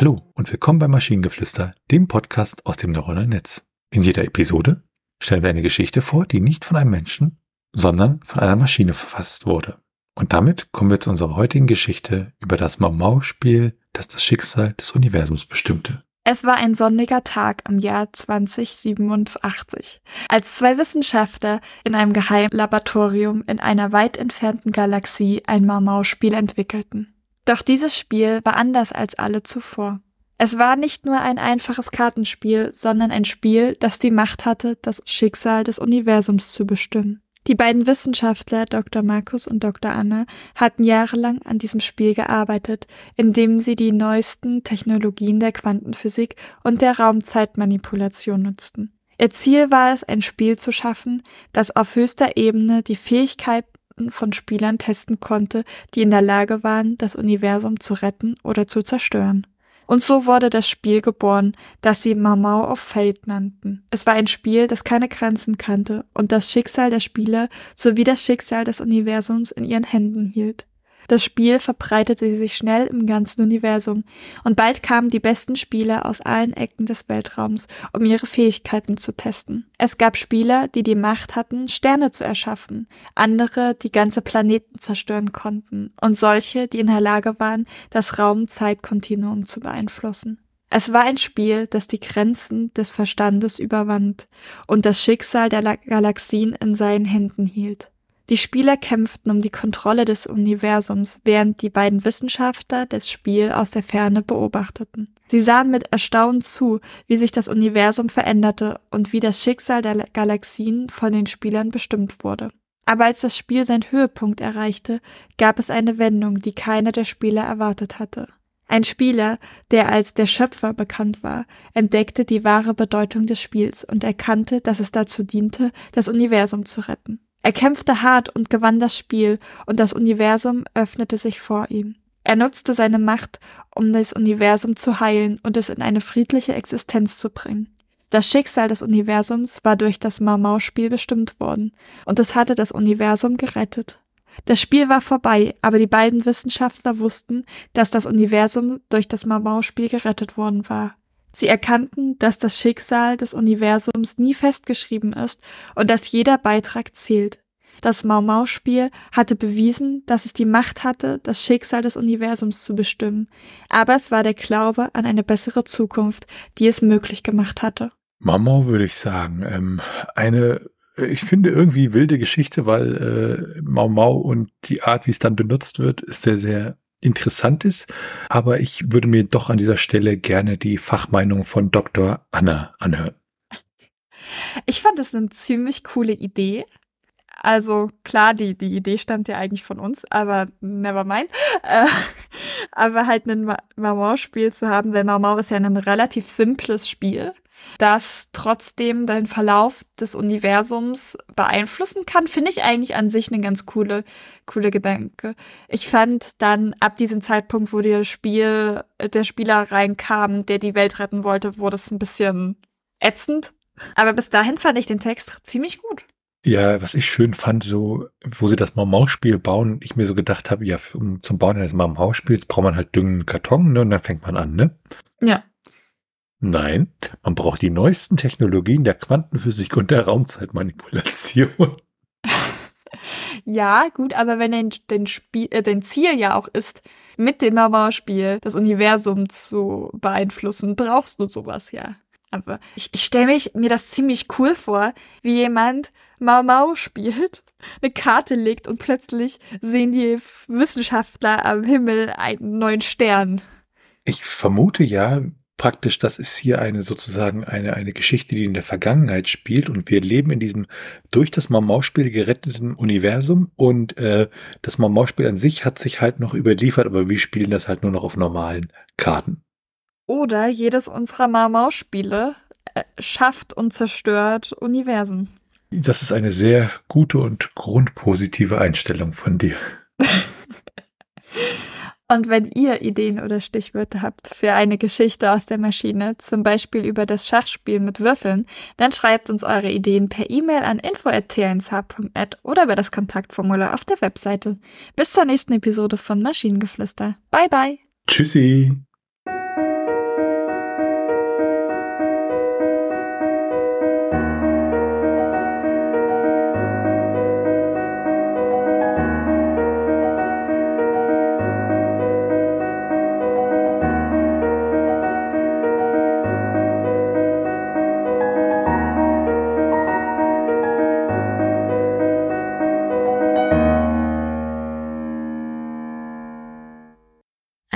Hallo und willkommen bei Maschinengeflüster, dem Podcast aus dem neuronalen Netz. In jeder Episode stellen wir eine Geschichte vor, die nicht von einem Menschen, sondern von einer Maschine verfasst wurde. Und damit kommen wir zu unserer heutigen Geschichte über das Mau-Mau-Spiel, das das Schicksal des Universums bestimmte. Es war ein sonniger Tag im Jahr 2087, als zwei Wissenschaftler in einem geheimen Laboratorium in einer weit entfernten Galaxie ein Mau-Mau-Spiel entwickelten. Doch dieses Spiel war anders als alle zuvor. Es war nicht nur ein einfaches Kartenspiel, sondern ein Spiel, das die Macht hatte, das Schicksal des Universums zu bestimmen. Die beiden Wissenschaftler, Dr. Markus und Dr. Anna, hatten jahrelang an diesem Spiel gearbeitet, indem sie die neuesten Technologien der Quantenphysik und der Raumzeitmanipulation nutzten. Ihr Ziel war es, ein Spiel zu schaffen, das auf höchster Ebene die Fähigkeiten von Spielern testen konnte, die in der Lage waren, das Universum zu retten oder zu zerstören. Und so wurde das Spiel geboren, das sie Mamau of Fate nannten. Es war ein Spiel, das keine Grenzen kannte und das Schicksal der Spieler sowie das Schicksal des Universums in ihren Händen hielt. Das Spiel verbreitete sich schnell im ganzen Universum und bald kamen die besten Spieler aus allen Ecken des Weltraums, um ihre Fähigkeiten zu testen. Es gab Spieler, die die Macht hatten, Sterne zu erschaffen, andere, die ganze Planeten zerstören konnten und solche, die in der Lage waren, das Raum-Zeit-Kontinuum zu beeinflussen. Es war ein Spiel, das die Grenzen des Verstandes überwand und das Schicksal der Galaxien in seinen Händen hielt. Die Spieler kämpften um die Kontrolle des Universums, während die beiden Wissenschaftler das Spiel aus der Ferne beobachteten. Sie sahen mit Erstaunen zu, wie sich das Universum veränderte und wie das Schicksal der Galaxien von den Spielern bestimmt wurde. Aber als das Spiel seinen Höhepunkt erreichte, gab es eine Wendung, die keiner der Spieler erwartet hatte. Ein Spieler, der als der Schöpfer bekannt war, entdeckte die wahre Bedeutung des Spiels und erkannte, dass es dazu diente, das Universum zu retten. Er kämpfte hart und gewann das Spiel, und das Universum öffnete sich vor ihm. Er nutzte seine Macht, um das Universum zu heilen und es in eine friedliche Existenz zu bringen. Das Schicksal des Universums war durch das Mau-Mau-Spiel bestimmt worden, und es hatte das Universum gerettet. Das Spiel war vorbei, aber die beiden Wissenschaftler wussten, dass das Universum durch das Mau-Mau-Spiel gerettet worden war. Sie erkannten, dass das Schicksal des Universums nie festgeschrieben ist und dass jeder Beitrag zählt. Das Mau-Mau-Spiel hatte bewiesen, dass es die Macht hatte, das Schicksal des Universums zu bestimmen, aber es war der Glaube an eine bessere Zukunft, die es möglich gemacht hatte. Mau-Mau würde ich sagen, ähm, eine, ich finde irgendwie wilde Geschichte, weil äh, Mau-Mau und die Art, wie es dann benutzt wird, ist sehr, sehr interessant ist. Aber ich würde mir doch an dieser Stelle gerne die Fachmeinung von Dr. Anna anhören. Ich fand das eine ziemlich coole Idee. Also klar, die, die Idee stammt ja eigentlich von uns, aber never mind. Äh, aber halt ein Mau-Mau-Spiel zu haben, weil Mau-Mau ist ja ein relativ simples Spiel das trotzdem den Verlauf des Universums beeinflussen kann, finde ich eigentlich an sich eine ganz coole, coole Gedanke. Ich fand dann ab diesem Zeitpunkt, wo das Spiel, der Spieler reinkam, der die Welt retten wollte, wurde es ein bisschen ätzend. Aber bis dahin fand ich den Text ziemlich gut. Ja, was ich schön fand, so, wo sie das Mau-Mau-Spiel bauen, ich mir so gedacht habe, ja, um, zum Bauen eines Mau-Mau-Spiels braucht man halt düngen Karton, ne, und dann fängt man an, ne? Ja. Nein, man braucht die neuesten Technologien der Quantenphysik und der Raumzeitmanipulation. ja, gut, aber wenn dein, dein, Spiel, äh, dein Ziel ja auch ist, mit dem Mau-Mau-Spiel das Universum zu beeinflussen, brauchst du sowas ja. Aber ich, ich stelle mir das ziemlich cool vor, wie jemand Mau Mau spielt, eine Karte legt und plötzlich sehen die Wissenschaftler am Himmel einen neuen Stern. Ich vermute ja, praktisch, das ist hier eine sozusagen eine, eine Geschichte, die in der Vergangenheit spielt und wir leben in diesem durch das Mau-Mau-Spiel geretteten Universum und äh, das Mau-Mau-Spiel an sich hat sich halt noch überliefert, aber wir spielen das halt nur noch auf normalen Karten. Oder jedes unserer Mau-Mau-Spiele äh, schafft und zerstört Universen. Das ist eine sehr gute und grundpositive Einstellung von dir. Und wenn ihr Ideen oder Stichwörter habt für eine Geschichte aus der Maschine, zum Beispiel über das Schachspiel mit Würfeln, dann schreibt uns eure Ideen per E-Mail an info.tnsh.net oder über das Kontaktformular auf der Webseite. Bis zur nächsten Episode von Maschinengeflüster. Bye bye. Tschüssi.